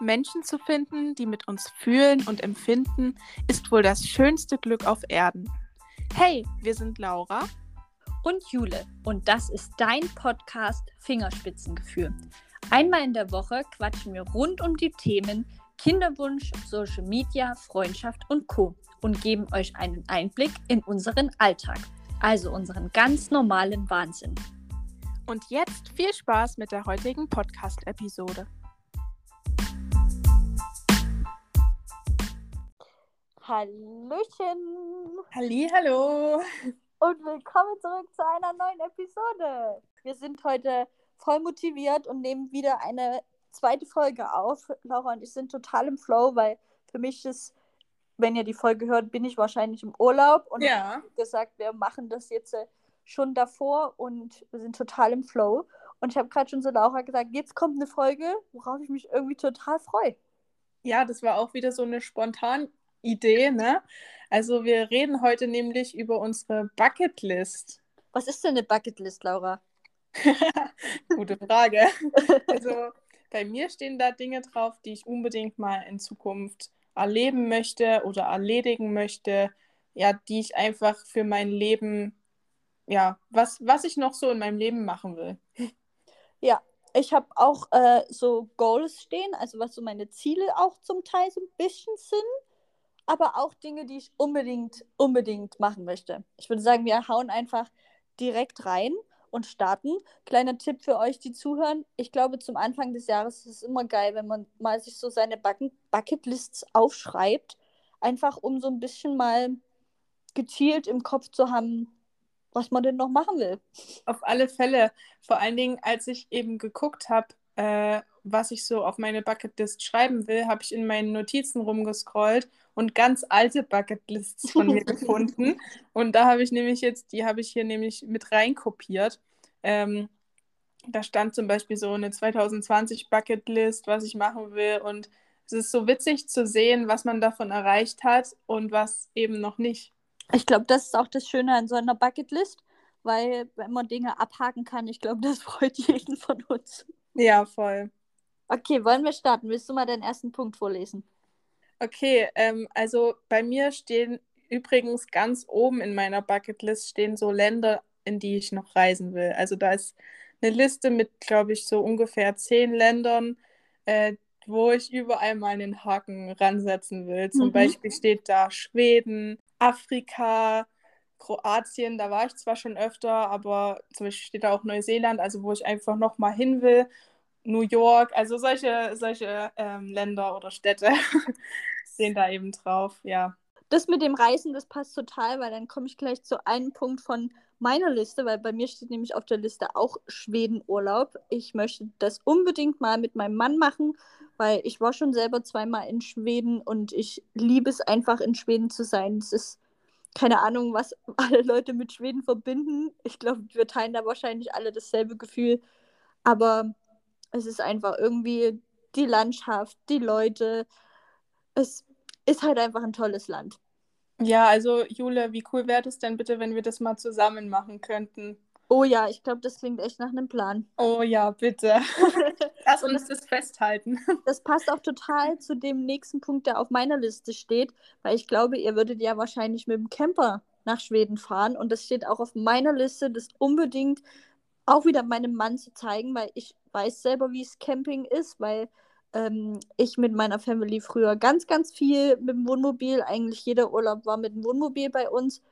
Menschen zu finden, die mit uns fühlen und empfinden, ist wohl das schönste Glück auf Erden. Hey, wir sind Laura und Jule und das ist dein Podcast Fingerspitzengefühl. Einmal in der Woche quatschen wir rund um die Themen Kinderwunsch, Social Media, Freundschaft und Co. und geben euch einen Einblick in unseren Alltag, also unseren ganz normalen Wahnsinn. Und jetzt viel Spaß mit der heutigen Podcast-Episode. Hallöchen! Halli, hallo! Und willkommen zurück zu einer neuen Episode. Wir sind heute voll motiviert und nehmen wieder eine zweite Folge auf. Laura und ich sind total im Flow, weil für mich ist, wenn ihr die Folge hört, bin ich wahrscheinlich im Urlaub und ja. gesagt, wir machen das jetzt äh, schon davor und wir sind total im Flow. Und ich habe gerade schon so Laura gesagt, jetzt kommt eine Folge, worauf ich mich irgendwie total freue. Ja, das war auch wieder so eine spontan Idee, ne? Also wir reden heute nämlich über unsere Bucketlist. Was ist denn eine Bucketlist, Laura? Gute Frage. Also bei mir stehen da Dinge drauf, die ich unbedingt mal in Zukunft erleben möchte oder erledigen möchte, ja, die ich einfach für mein Leben, ja, was, was ich noch so in meinem Leben machen will. Ja, ich habe auch äh, so Goals stehen, also was so meine Ziele auch zum Teil so ein bisschen sind aber auch Dinge, die ich unbedingt, unbedingt machen möchte. Ich würde sagen, wir hauen einfach direkt rein und starten. Kleiner Tipp für euch, die zuhören. Ich glaube, zum Anfang des Jahres ist es immer geil, wenn man mal sich so seine Bucketlists aufschreibt. Einfach um so ein bisschen mal gezielt im Kopf zu haben, was man denn noch machen will. Auf alle Fälle. Vor allen Dingen, als ich eben geguckt habe, äh, was ich so auf meine Bucketlist schreiben will, habe ich in meinen Notizen rumgescrollt und ganz alte Bucketlists von mir gefunden. Und da habe ich nämlich jetzt, die habe ich hier nämlich mit reinkopiert. Ähm, da stand zum Beispiel so eine 2020 Bucketlist, was ich machen will. Und es ist so witzig zu sehen, was man davon erreicht hat und was eben noch nicht. Ich glaube, das ist auch das Schöne an so einer Bucketlist, weil wenn man Dinge abhaken kann, ich glaube, das freut jeden von uns. Ja, voll. Okay, wollen wir starten? Willst du mal deinen ersten Punkt vorlesen? Okay, ähm, also bei mir stehen übrigens ganz oben in meiner Bucketlist stehen so Länder, in die ich noch reisen will. Also da ist eine Liste mit, glaube ich, so ungefähr zehn Ländern, äh, wo ich überall mal einen Haken ransetzen will. Zum mhm. Beispiel steht da Schweden, Afrika, Kroatien, da war ich zwar schon öfter, aber zum Beispiel steht da auch Neuseeland, also wo ich einfach noch mal hin will. New York, also solche, solche ähm, Länder oder Städte stehen da eben drauf, ja. Das mit dem Reisen, das passt total, weil dann komme ich gleich zu einem Punkt von meiner Liste, weil bei mir steht nämlich auf der Liste auch Schwedenurlaub. Ich möchte das unbedingt mal mit meinem Mann machen, weil ich war schon selber zweimal in Schweden und ich liebe es einfach in Schweden zu sein. Es ist keine Ahnung, was alle Leute mit Schweden verbinden. Ich glaube, wir teilen da wahrscheinlich alle dasselbe Gefühl. Aber es ist einfach irgendwie die Landschaft, die Leute. Es ist halt einfach ein tolles Land. Ja, also Jule, wie cool wäre es denn bitte, wenn wir das mal zusammen machen könnten? Oh ja, ich glaube, das klingt echt nach einem Plan. Oh ja, bitte. Lass uns das festhalten. Das passt auch total zu dem nächsten Punkt, der auf meiner Liste steht, weil ich glaube, ihr würdet ja wahrscheinlich mit dem Camper nach Schweden fahren und das steht auch auf meiner Liste, das unbedingt auch wieder meinem Mann zu zeigen, weil ich weiß selber, wie es Camping ist, weil ähm, ich mit meiner Family früher ganz, ganz viel mit dem Wohnmobil, eigentlich jeder Urlaub war mit dem Wohnmobil bei uns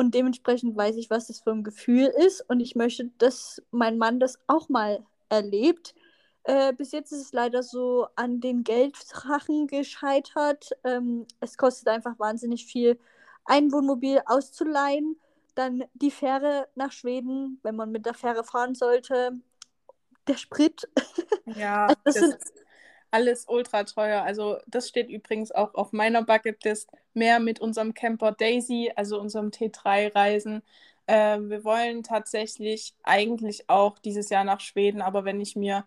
und dementsprechend weiß ich, was das für ein Gefühl ist und ich möchte, dass mein Mann das auch mal erlebt. Äh, bis jetzt ist es leider so an den Gelddrachen gescheitert. Ähm, es kostet einfach wahnsinnig viel, ein Wohnmobil auszuleihen dann die Fähre nach Schweden, wenn man mit der Fähre fahren sollte. Der Sprit. Ja, also das, das sind ist alles ultra teuer. Also das steht übrigens auch auf meiner Bucketlist. Mehr mit unserem Camper Daisy, also unserem T3-Reisen. Äh, wir wollen tatsächlich eigentlich auch dieses Jahr nach Schweden, aber wenn ich mir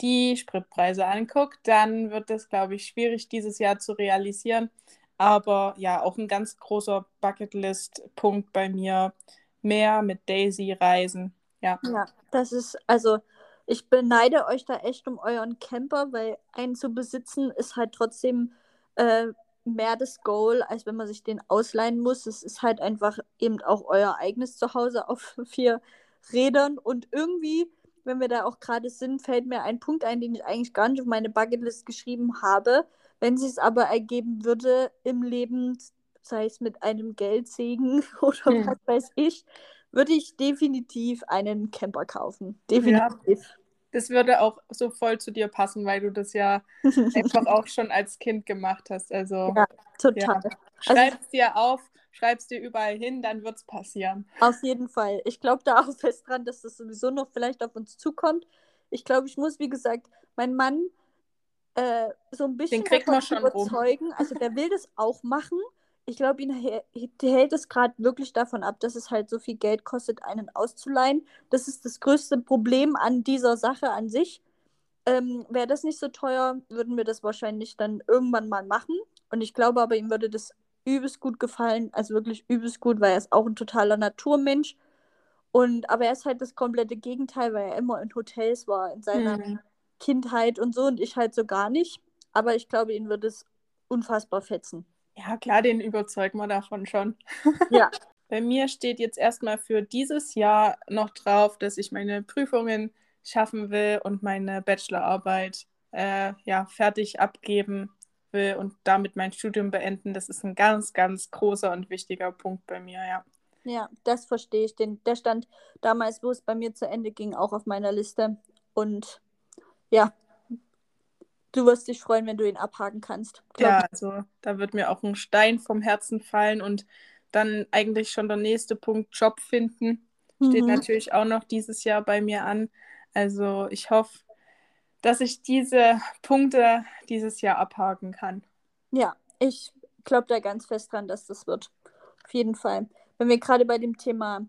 die Spritpreise angucke, dann wird es, glaube ich, schwierig dieses Jahr zu realisieren. Aber ja, auch ein ganz großer Bucketlist-Punkt bei mir. Mehr mit Daisy reisen. Ja. Ja, das ist, also Ich beneide euch da echt um euren Camper, weil einen zu besitzen ist halt trotzdem äh, mehr das Goal, als wenn man sich den ausleihen muss. Es ist halt einfach eben auch euer eigenes Zuhause auf vier Rädern und irgendwie, wenn wir da auch gerade sind, fällt mir ein Punkt ein, den ich eigentlich gar nicht auf meine Bucketlist geschrieben habe. Wenn sich es aber ergeben würde im Leben, sei es mit einem Geldsegen oder hm. was weiß ich, würde ich definitiv einen Camper kaufen. Definitiv. Ja, das würde auch so voll zu dir passen, weil du das ja einfach auch schon als Kind gemacht hast. Also ja, total. Ja. Schreib es also, dir auf, schreib es dir überall hin, dann wird es passieren. Auf jeden Fall. Ich glaube da auch fest dran, dass das sowieso noch vielleicht auf uns zukommt. Ich glaube, ich muss, wie gesagt, mein Mann äh, so ein bisschen davon überzeugen. Rum. Also der will das auch machen ich glaube, ihn hält es gerade wirklich davon ab, dass es halt so viel Geld kostet, einen auszuleihen. Das ist das größte Problem an dieser Sache an sich. Ähm, Wäre das nicht so teuer, würden wir das wahrscheinlich dann irgendwann mal machen. Und ich glaube aber, ihm würde das übelst gut gefallen. Also wirklich übelst gut, weil er ist auch ein totaler Naturmensch. Und, aber er ist halt das komplette Gegenteil, weil er immer in Hotels war, in seiner mhm. Kindheit und so und ich halt so gar nicht. Aber ich glaube, ihn würde es unfassbar fetzen. Ja, klar, den überzeugen wir davon schon. Ja. Bei mir steht jetzt erstmal für dieses Jahr noch drauf, dass ich meine Prüfungen schaffen will und meine Bachelorarbeit äh, ja, fertig abgeben will und damit mein Studium beenden. Das ist ein ganz, ganz großer und wichtiger Punkt bei mir, ja. Ja, das verstehe ich. Den, der stand damals, wo es bei mir zu Ende ging, auch auf meiner Liste. Und ja, Du wirst dich freuen, wenn du ihn abhaken kannst. Ja, also da wird mir auch ein Stein vom Herzen fallen und dann eigentlich schon der nächste Punkt Job finden. Steht mhm. natürlich auch noch dieses Jahr bei mir an. Also ich hoffe, dass ich diese Punkte dieses Jahr abhaken kann. Ja, ich glaube da ganz fest dran, dass das wird. Auf jeden Fall. Wenn wir gerade bei dem Thema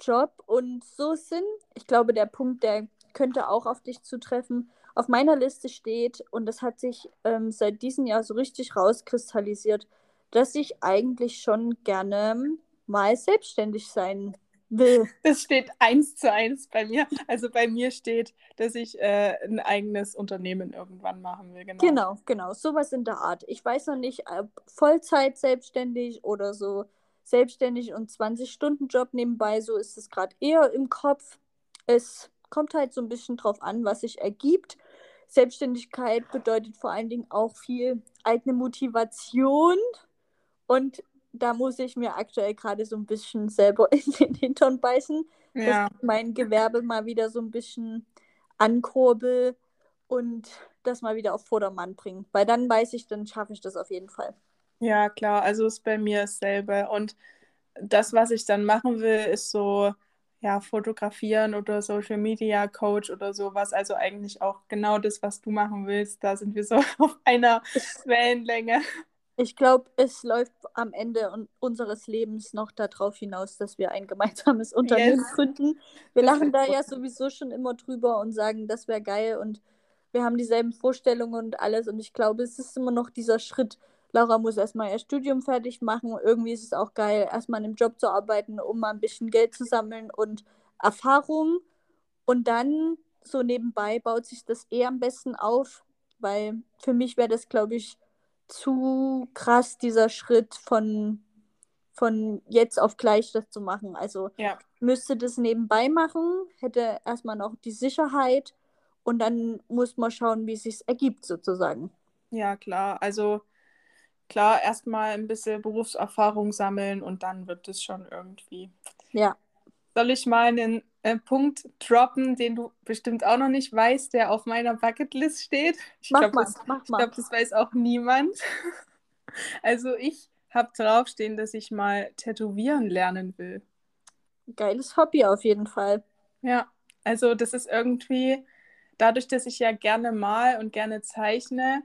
Job und so sind, ich glaube, der Punkt, der könnte auch auf dich zutreffen, auf meiner Liste steht, und das hat sich ähm, seit diesem Jahr so richtig rauskristallisiert, dass ich eigentlich schon gerne mal selbstständig sein will. Das steht eins zu eins bei mir. Also bei mir steht, dass ich äh, ein eigenes Unternehmen irgendwann machen will. Genau. genau, genau. Sowas in der Art. Ich weiß noch nicht, ob Vollzeit selbstständig oder so selbstständig und 20-Stunden-Job nebenbei. So ist es gerade eher im Kopf. Es kommt halt so ein bisschen drauf an, was sich ergibt. Selbstständigkeit bedeutet vor allen Dingen auch viel eigene Motivation. Und da muss ich mir aktuell gerade so ein bisschen selber in den Hintern beißen, ja. dass ich mein Gewerbe mal wieder so ein bisschen ankurbel und das mal wieder auf Vordermann bringen. Weil dann weiß ich, dann schaffe ich das auf jeden Fall. Ja, klar, also ist bei mir dasselbe. Und das, was ich dann machen will, ist so ja, fotografieren oder Social Media Coach oder sowas. Also eigentlich auch genau das, was du machen willst. Da sind wir so auf einer Wellenlänge. Ich glaube, es läuft am Ende unseres Lebens noch darauf hinaus, dass wir ein gemeinsames Unternehmen yes. gründen. Wir das lachen da ja sowieso schon immer drüber und sagen, das wäre geil und wir haben dieselben Vorstellungen und alles. Und ich glaube, es ist immer noch dieser Schritt, Laura muss erstmal ihr Studium fertig machen. Irgendwie ist es auch geil, erstmal in einem Job zu arbeiten, um mal ein bisschen Geld zu sammeln und Erfahrung. Und dann so nebenbei baut sich das eher am besten auf, weil für mich wäre das, glaube ich, zu krass, dieser Schritt von, von jetzt auf gleich das zu machen. Also ja. müsste das nebenbei machen, hätte erstmal noch die Sicherheit und dann muss man schauen, wie es sich ergibt, sozusagen. Ja, klar. Also klar, erstmal ein bisschen Berufserfahrung sammeln und dann wird es schon irgendwie. Ja. Soll ich mal einen äh, Punkt droppen, den du bestimmt auch noch nicht weißt, der auf meiner Bucketlist steht? Ich glaube, das, glaub, das weiß auch niemand. also ich habe draufstehen, dass ich mal tätowieren lernen will. Geiles Hobby auf jeden Fall. Ja, also das ist irgendwie, dadurch, dass ich ja gerne mal und gerne zeichne,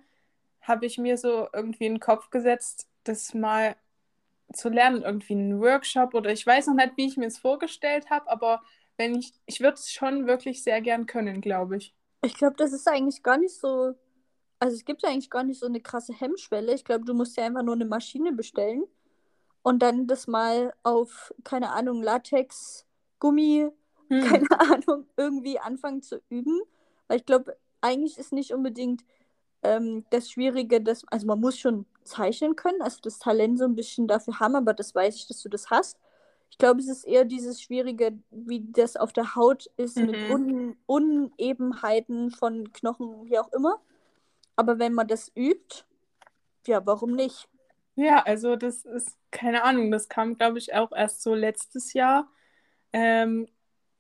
habe ich mir so irgendwie in den Kopf gesetzt, das mal zu lernen, irgendwie einen Workshop oder ich weiß noch nicht, wie ich mir es vorgestellt habe, aber wenn ich, ich würde es schon wirklich sehr gern können, glaube ich. Ich glaube, das ist eigentlich gar nicht so, also es gibt ja eigentlich gar nicht so eine krasse Hemmschwelle. Ich glaube, du musst ja einfach nur eine Maschine bestellen und dann das mal auf, keine Ahnung, Latex, Gummi, hm. keine Ahnung, irgendwie anfangen zu üben. Weil ich glaube, eigentlich ist nicht unbedingt ähm, das Schwierige, dass, also man muss schon zeichnen können, also das Talent so ein bisschen dafür haben, aber das weiß ich, dass du das hast. Ich glaube, es ist eher dieses Schwierige, wie das auf der Haut ist, Mhm. mit Un Unebenheiten von Knochen, wie auch immer. Aber wenn man das übt, ja, warum nicht? Ja, also das ist, keine Ahnung, das kam, glaube ich, auch erst so letztes Jahr. Ähm,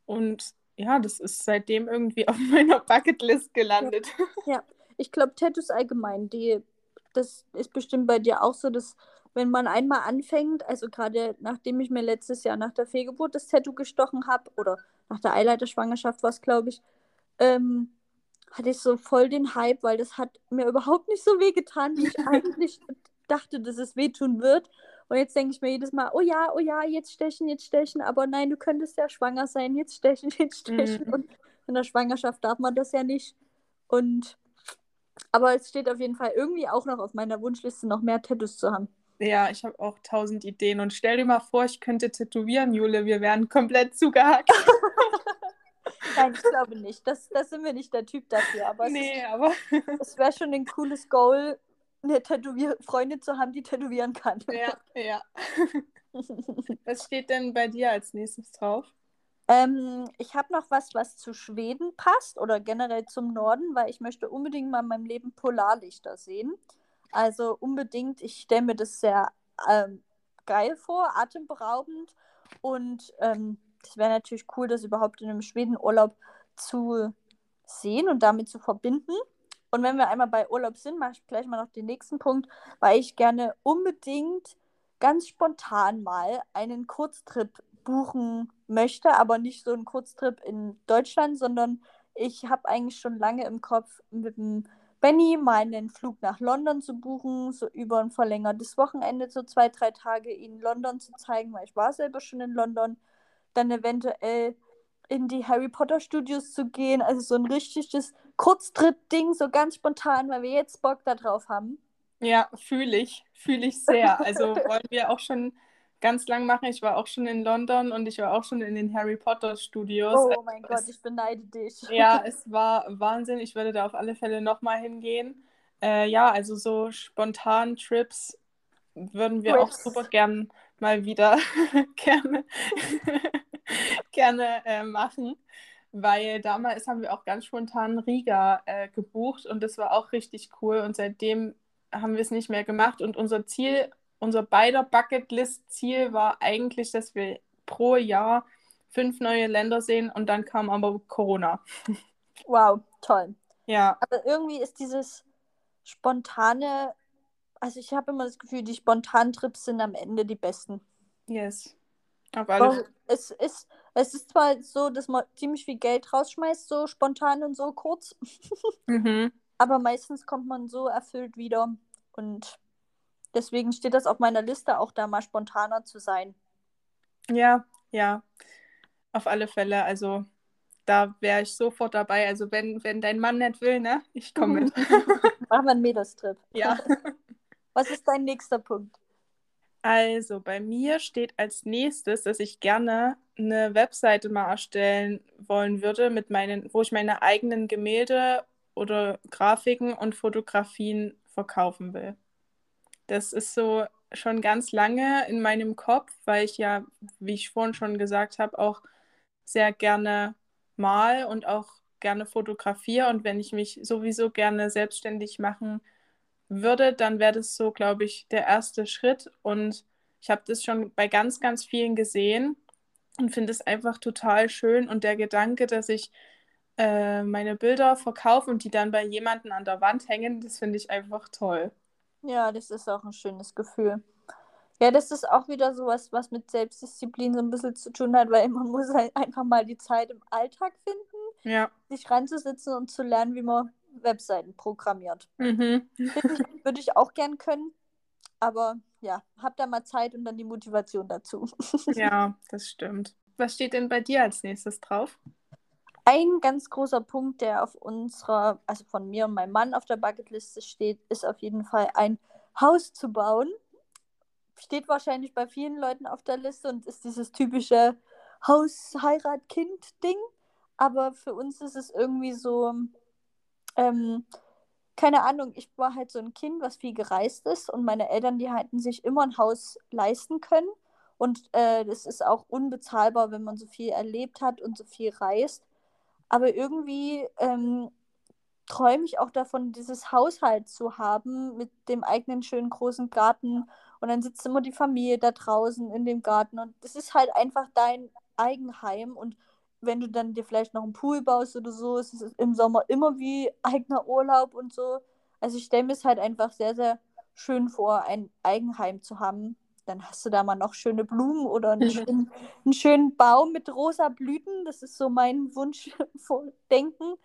und ja, das ist seitdem irgendwie auf meiner Bucketlist gelandet. Ich glaube, Tattoos allgemein, die, das ist bestimmt bei dir auch so, dass wenn man einmal anfängt, also gerade nachdem ich mir letztes Jahr nach der Fehlgeburt das Tattoo gestochen habe, oder nach der Eileiterschwangerschaft war es, glaube ich, ähm, hatte ich so voll den Hype, weil das hat mir überhaupt nicht so weh getan, wie ich eigentlich dachte, dass es wehtun wird. Und jetzt denke ich mir jedes Mal, oh ja, oh ja, jetzt stechen, jetzt stechen, aber nein, du könntest ja schwanger sein, jetzt stechen, jetzt stechen. Mhm. Und in der Schwangerschaft darf man das ja nicht. Und aber es steht auf jeden Fall irgendwie auch noch auf meiner Wunschliste, noch mehr Tattoos zu haben. Ja, ich habe auch tausend Ideen. Und stell dir mal vor, ich könnte tätowieren, Jule, wir wären komplett zugehackt. Nein, ich glaube nicht. Das, das sind wir nicht der Typ dafür. Aber Nee, aber es, es wäre schon ein cooles Goal, eine Tätowier Freundin zu haben, die tätowieren kann. ja, ja. Was steht denn bei dir als nächstes drauf? Ähm, ich habe noch was, was zu Schweden passt oder generell zum Norden, weil ich möchte unbedingt mal in meinem Leben Polarlichter sehen. Also unbedingt, ich stelle mir das sehr ähm, geil vor, atemberaubend und ähm, das wäre natürlich cool, das überhaupt in einem Schwedenurlaub zu sehen und damit zu verbinden. Und wenn wir einmal bei Urlaub sind, mache ich gleich mal noch den nächsten Punkt, weil ich gerne unbedingt ganz spontan mal einen Kurztrip buchen möchte, aber nicht so einen Kurztrip in Deutschland, sondern ich habe eigentlich schon lange im Kopf mit dem Benny mal einen Flug nach London zu buchen, so über ein verlängertes Wochenende, so zwei, drei Tage in London zu zeigen, weil ich war selber schon in London. Dann eventuell in die Harry Potter Studios zu gehen, also so ein richtiges Kurztrip-Ding, so ganz spontan, weil wir jetzt Bock darauf haben. Ja, fühle ich, fühle ich sehr. Also wollen wir auch schon ganz lang machen. Ich war auch schon in London und ich war auch schon in den Harry Potter Studios. Oh mein Gott, ich beneide dich. Ja, es war Wahnsinn. Ich würde da auf alle Fälle nochmal hingehen. Äh, ja, also so spontan Trips würden wir auch Trips. super gern mal wieder gerne, gerne äh, machen. Weil damals haben wir auch ganz spontan Riga äh, gebucht und das war auch richtig cool. Und seitdem haben wir es nicht mehr gemacht. Und unser Ziel, unser beider Bucketlist-Ziel war eigentlich, dass wir pro Jahr fünf neue Länder sehen und dann kam aber Corona. Wow, toll. Ja, Aber irgendwie ist dieses spontane, also ich habe immer das Gefühl, die spontanen Trips sind am Ende die besten. yes. Auf alle es ist, es ist zwar so, dass man ziemlich viel Geld rausschmeißt, so spontan und so kurz, Mhm. aber meistens kommt man so erfüllt wieder und deswegen steht das auf meiner Liste, auch da mal spontaner zu sein. Ja, ja, auf alle Fälle. Also da wäre ich sofort dabei. Also wenn, wenn dein Mann nicht will, ne? Ich komme mit. Machen wir einen Mädelstrip. Ja. Was ist dein nächster Punkt? Also bei mir steht als nächstes, dass ich gerne eine Webseite mal erstellen wollen würde, mit meinen, wo ich meine eigenen Gemälde oder Grafiken und Fotografien verkaufen will. Das ist so schon ganz lange in meinem Kopf, weil ich ja, wie ich vorhin schon gesagt habe, auch sehr gerne mal und auch gerne fotografiere. Und wenn ich mich sowieso gerne selbstständig machen würde, dann wäre das so, glaube ich, der erste Schritt. Und ich habe das schon bei ganz, ganz vielen gesehen und finde es einfach total schön. Und der Gedanke, dass ich äh, meine Bilder verkaufe und die dann bei jemandem an der Wand hängen, das finde ich einfach toll. Ja, das ist auch ein schönes Gefühl. Ja, das ist auch wieder sowas, was mit Selbstdisziplin so ein bisschen zu tun hat, weil man muss halt einfach mal die Zeit im Alltag finden, Ja. sich ranzusitzen und zu lernen, wie man Webseiten programmiert. Mhm. Würde ich, würde ich auch gern können, aber ja, hab da mal Zeit und dann die Motivation dazu. Ja, das stimmt. Was steht denn bei dir als nächstes drauf? Ein ganz großer Punkt, der auf unserer, also von mir und meinem Mann auf der Bucketliste steht, ist auf jeden Fall ein Haus zu bauen. Steht wahrscheinlich bei vielen Leuten auf der Liste und ist dieses typische Haus, Heirat, Kind-Ding. Aber für uns ist es irgendwie so, ähm, keine Ahnung, ich war halt so ein Kind, was viel gereist ist und meine Eltern, die hätten sich immer ein Haus leisten können. Und äh, das ist auch unbezahlbar, wenn man so viel erlebt hat und so viel reist. Aber irgendwie ähm, träume ich auch davon, dieses Haushalt zu haben mit dem eigenen schönen großen Garten. Und dann sitzt immer die Familie da draußen in dem Garten. Und das ist halt einfach dein Eigenheim. Und wenn du dann dir vielleicht noch einen Pool baust oder so, ist es im Sommer immer wie eigener Urlaub und so. Also ich stelle mir es halt einfach sehr, sehr schön vor, ein Eigenheim zu haben. Dann hast du da mal noch schöne Blumen oder einen, schönen, einen schönen Baum mit rosa Blüten. Das ist so mein Wunsch Denken.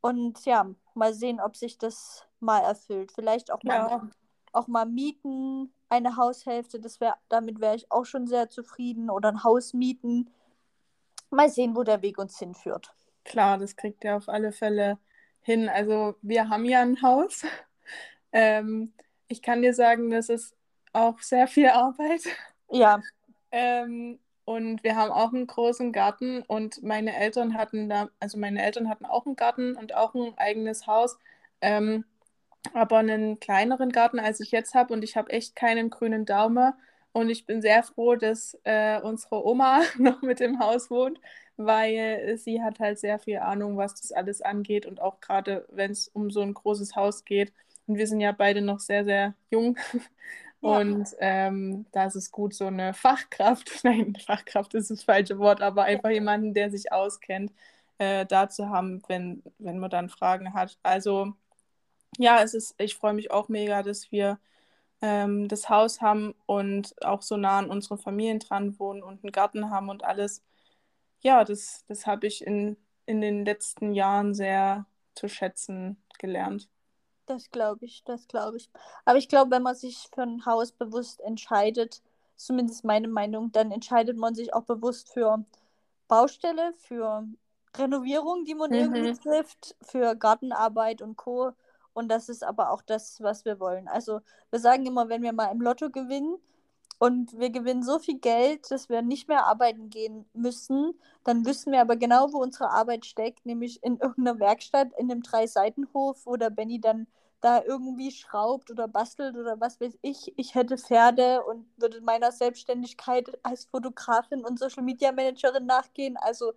Und ja, mal sehen, ob sich das mal erfüllt. Vielleicht auch mal, ja. auch mal mieten, eine Haushälfte. Das wär, damit wäre ich auch schon sehr zufrieden. Oder ein Haus mieten mal sehen, wo der Weg uns hinführt. Klar, das kriegt er auf alle Fälle hin. Also wir haben ja ein Haus. Ähm, ich kann dir sagen, das ist auch sehr viel Arbeit. Ja. Ähm, und wir haben auch einen großen Garten und meine Eltern hatten da, also meine Eltern hatten auch einen Garten und auch ein eigenes Haus, ähm, aber einen kleineren Garten, als ich jetzt habe und ich habe echt keinen grünen Daumen. Und ich bin sehr froh, dass äh, unsere Oma noch mit im Haus wohnt, weil sie hat halt sehr viel Ahnung, was das alles angeht. Und auch gerade, wenn es um so ein großes Haus geht. Und wir sind ja beide noch sehr, sehr jung. Ja. Und ähm, da ist es gut, so eine Fachkraft, nein, Fachkraft ist das falsche Wort, aber einfach jemanden, der sich auskennt, äh, da zu haben, wenn, wenn man dann Fragen hat. Also ja, es ist, ich freue mich auch mega, dass wir ähm, das Haus haben und auch so nah an unseren Familien dran wohnen und einen Garten haben und alles. Ja, das, das habe ich in, in den letzten Jahren sehr zu schätzen gelernt. Das glaube ich, das glaube ich. Aber ich glaube, wenn man sich für ein Haus bewusst entscheidet, zumindest meine Meinung, dann entscheidet man sich auch bewusst für Baustelle, für Renovierung, die man mhm. irgendwie trifft, für Gartenarbeit und Co. Und das ist aber auch das, was wir wollen. Also wir sagen immer, wenn wir mal im Lotto gewinnen und wir gewinnen so viel Geld, dass wir nicht mehr arbeiten gehen müssen, dann wissen wir aber genau, wo unsere Arbeit steckt, nämlich in irgendeiner Werkstatt, in einem Drei-Seiten-Hof, wo der Benny dann da irgendwie schraubt oder bastelt oder was weiß ich. Ich hätte Pferde und würde meiner Selbstständigkeit als Fotografin und Social Media Managerin nachgehen. Also,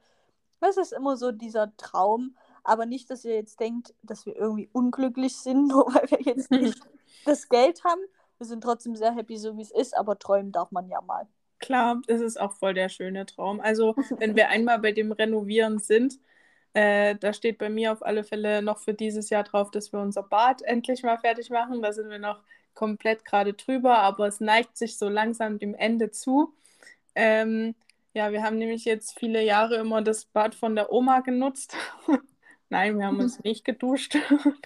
das ist immer so dieser Traum. Aber nicht, dass ihr jetzt denkt, dass wir irgendwie unglücklich sind, nur weil wir jetzt nicht das Geld haben. Wir sind trotzdem sehr happy, so wie es ist, aber träumen darf man ja mal. Klar, das ist auch voll der schöne Traum. Also, wenn wir einmal bei dem Renovieren sind, äh, da steht bei mir auf alle Fälle noch für dieses Jahr drauf, dass wir unser Bad endlich mal fertig machen. Da sind wir noch komplett gerade drüber, aber es neigt sich so langsam dem Ende zu. Ähm, ja, wir haben nämlich jetzt viele Jahre immer das Bad von der Oma genutzt. Nein, wir haben uns nicht geduscht.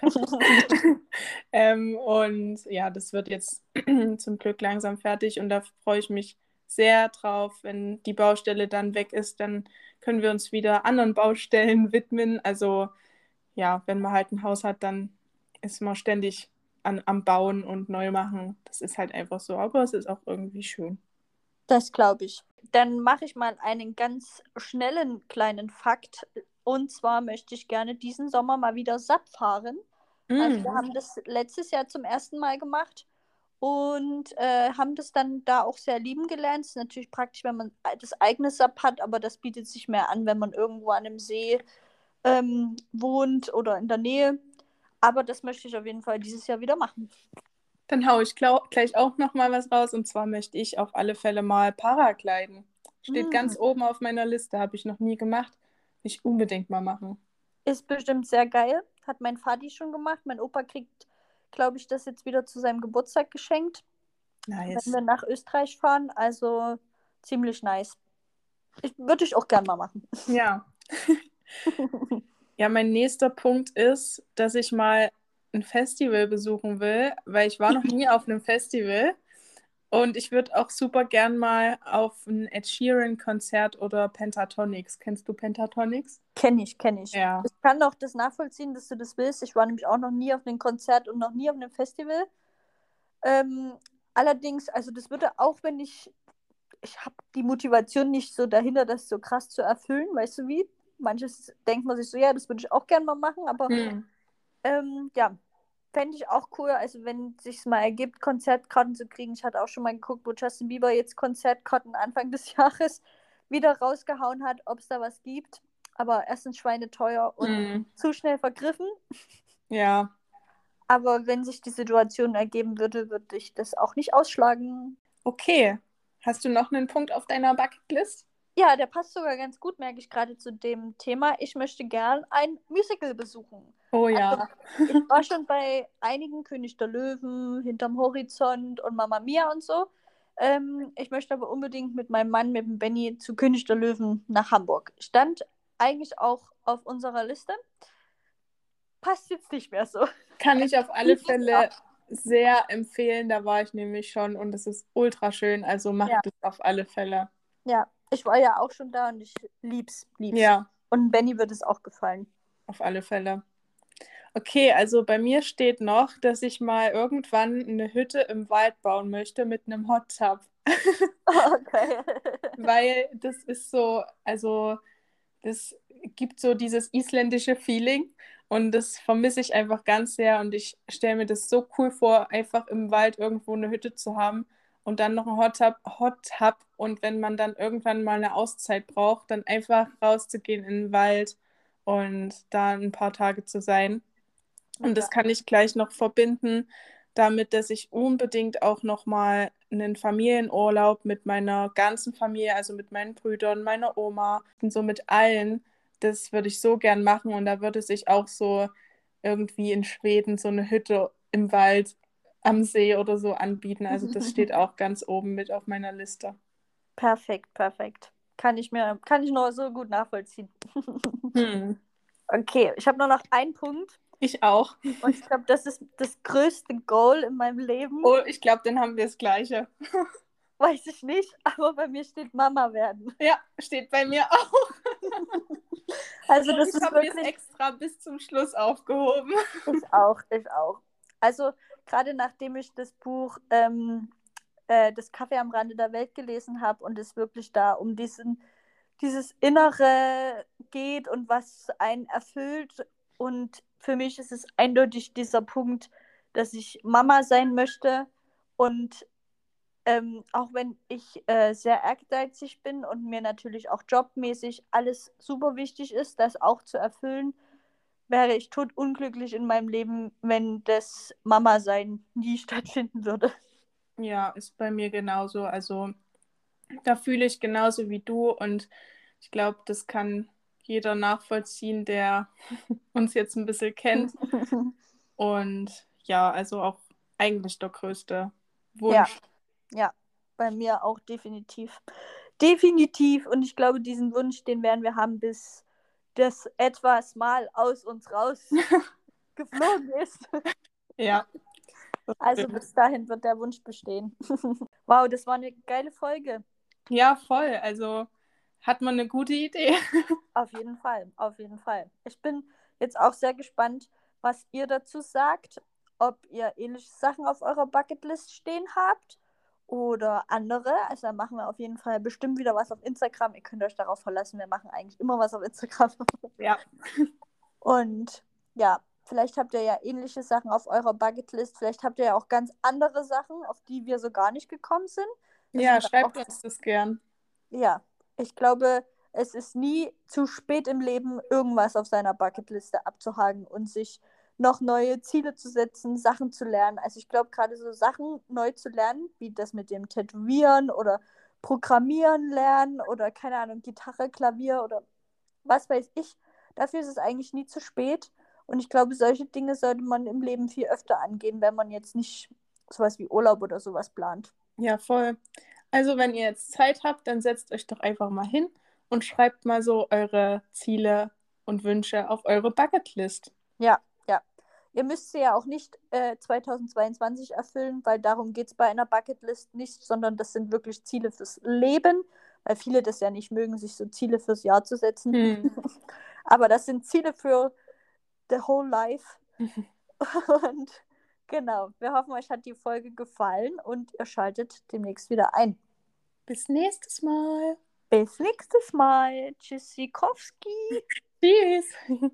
ähm, und ja, das wird jetzt zum Glück langsam fertig und da freue ich mich sehr drauf. Wenn die Baustelle dann weg ist, dann können wir uns wieder anderen Baustellen widmen. Also ja, wenn man halt ein Haus hat, dann ist man ständig an, am Bauen und neu machen. Das ist halt einfach so, aber es ist auch irgendwie schön. Das glaube ich. Dann mache ich mal einen ganz schnellen kleinen Fakt und zwar möchte ich gerne diesen Sommer mal wieder SAP fahren. Mm. Also wir mm. haben das letztes Jahr zum ersten Mal gemacht und äh, haben das dann da auch sehr lieben gelernt. Es ist natürlich praktisch, wenn man das eigene SAP hat, aber das bietet sich mehr an, wenn man irgendwo an einem See ähm, wohnt oder in der Nähe. Aber das möchte ich auf jeden Fall dieses Jahr wieder machen. Dann haue ich gleich auch noch mal was raus und zwar möchte ich auf alle Fälle mal Paragliden. Steht mm. ganz oben auf meiner Liste, habe ich noch nie gemacht ich unbedingt mal machen. Ist bestimmt sehr geil. Hat mein Vati schon gemacht. Mein Opa kriegt, glaube ich, das jetzt wieder zu seinem Geburtstag geschenkt. Nice. Wenn wir nach Österreich fahren. Also ziemlich nice. Würde ich auch gern mal machen. Ja. ja, mein nächster Punkt ist, dass ich mal ein Festival besuchen will, weil ich war noch nie auf einem Festival. Und ich würde auch super gern mal auf ein Ed Sheeran-Konzert oder Pentatonics. Kennst du Pentatonics? Kenn ich, kenn ich. Ja. Ich kann auch das nachvollziehen, dass du das willst. Ich war nämlich auch noch nie auf einem Konzert und noch nie auf einem Festival. Ähm, allerdings, also das würde auch, wenn ich, ich habe die Motivation nicht so dahinter, das so krass zu erfüllen, weißt du wie? Manches denkt man sich so, ja, das würde ich auch gern mal machen, aber hm. Ähm, ja, fände ich auch cool, also wenn es sich mal ergibt, Konzertkarten zu kriegen. Ich hatte auch schon mal geguckt, wo Justin Bieber jetzt Konzertkarten Anfang des Jahres wieder rausgehauen hat, ob es da was gibt. Aber erstens schweineteuer und Hm. zu schnell vergriffen. Ja. Aber wenn sich die Situation ergeben würde, würde ich das auch nicht ausschlagen. Okay. Hast du noch einen Punkt auf deiner Bucketlist? Ja, der passt sogar ganz gut, merke ich gerade zu dem Thema. Ich möchte gern ein Musical besuchen. Oh ja. Ich war schon bei einigen König der Löwen, Hinterm Horizont und Mama Mia und so. Ähm, ich möchte aber unbedingt mit meinem Mann, mit dem Benny, zu König der Löwen nach Hamburg. Stand eigentlich auch auf unserer Liste. Passt jetzt nicht mehr so. Kann ich auf alle Fälle sehr empfehlen. Da war ich nämlich schon und es ist ultra schön. Also macht Ja. es auf alle Fälle. Ja, ich war ja auch schon da und ich lieb's, lieb's. Ja, Und Benny wird es auch gefallen. auf alle Fälle. Okay, also bei mir steht noch, dass ich mal irgendwann eine Hütte im Wald bauen möchte mit einem Hot Tub. Okay. Weil das ist so, also das gibt so dieses isländische Feeling und das vermisse ich einfach ganz sehr und ich stelle mir das so cool vor, einfach im Wald irgendwo eine Hütte zu haben und dann noch ein Hot Tub, Hot Tub und wenn man dann irgendwann mal eine Auszeit braucht, dann einfach rauszugehen in den Wald und da ein paar Tage zu sein. Und das kann ich gleich noch verbinden damit, dass ich unbedingt auch noch mal einen Familienurlaub mit meiner ganzen Familie, also mit meinen Brüdern, meiner Oma und so mit allen, das würde ich so gern machen. Und da würde sich auch so irgendwie in Schweden so eine Hütte im Wald am See oder so anbieten. Also das steht auch ganz oben mit auf meiner Liste. Perfekt, perfekt. Kann ich mir, kann ich nur so gut nachvollziehen. Hm. Okay, ich habe nur noch einen Punkt Ich auch. und ich glaube, das ist das größte Goal in meinem Leben. Oh, ich glaube, dann haben wir das Gleiche. Weiß ich nicht, aber bei mir steht Mama werden. Ja, steht bei mir auch. Also das ich ist habe mir es wirklich extra bis zum Schluss aufgehoben. ich auch, ich auch. Also gerade nachdem ich das Buch ähm, äh, Das Kaffee am Rande der Welt gelesen habe und es wirklich da um diesen, dieses Innere geht und was einen erfüllt. Und für mich ist es eindeutig dieser Punkt, dass ich Mama sein möchte und ähm, auch wenn ich äh, sehr ehrgeizig bin und mir natürlich auch jobmäßig alles super wichtig ist, das auch zu erfüllen, wäre ich totunglücklich in meinem Leben, wenn das Mama-Sein nie stattfinden würde. Ja, ist bei mir genauso. Also da fühle ich genauso wie du und ich glaube, das kann jeder nachvollziehen, der uns jetzt ein bisschen kennt. Und ja, also auch eigentlich der größte Wunsch. Ja. Ja, bei mir auch definitiv. Definitiv. Und ich glaube, diesen Wunsch, den werden wir haben, bis das etwas mal aus uns raus geflogen ist. Ja. Also bis dahin wird der Wunsch bestehen. wow, das war eine geile Folge. Ja, voll. Also hat man eine gute Idee. Auf jeden Fall, auf jeden Fall. Ich bin jetzt auch sehr gespannt, was ihr dazu sagt, ob ihr ähnliche Sachen auf eurer Bucketlist stehen habt oder andere. Also da machen wir auf jeden Fall bestimmt wieder was auf Instagram. Ihr könnt euch darauf verlassen, wir machen eigentlich immer was auf Instagram. Ja. Und ja, vielleicht habt ihr ja ähnliche Sachen auf eurer Bucketlist. Vielleicht habt ihr ja auch ganz andere Sachen, auf die wir so gar nicht gekommen sind. Das Ja, sind schreibt auch- uns das gern. Ja, ich glaube, es ist nie zu spät im Leben, irgendwas auf seiner Bucketliste abzuhaken und sich noch neue Ziele zu setzen, Sachen zu lernen. Also ich glaube, gerade so Sachen neu zu lernen, wie das mit dem Tätowieren oder Programmieren lernen oder keine Ahnung, Gitarre, Klavier oder was weiß ich, dafür ist es eigentlich nie zu spät. Und ich glaube, solche Dinge sollte man im Leben viel öfter angehen, wenn man jetzt nicht sowas wie Urlaub oder sowas plant. Ja, voll. Also, wenn ihr jetzt Zeit habt, dann setzt euch doch einfach mal hin und schreibt mal so eure Ziele und Wünsche auf eure Bucketlist. Ja, ja. Ihr müsst sie ja auch nicht äh, 2022 erfüllen, weil darum geht es bei einer Bucketlist nicht, sondern das sind wirklich Ziele fürs Leben, weil viele das ja nicht mögen, sich so Ziele fürs Jahr zu setzen. Hm. Aber das sind Ziele für the whole life. Und genau, wir hoffen, euch hat die Folge gefallen und ihr schaltet demnächst wieder ein. Bis nächstes Mal. Bis nächstes Mal. Tschüssikowski. Tschüss.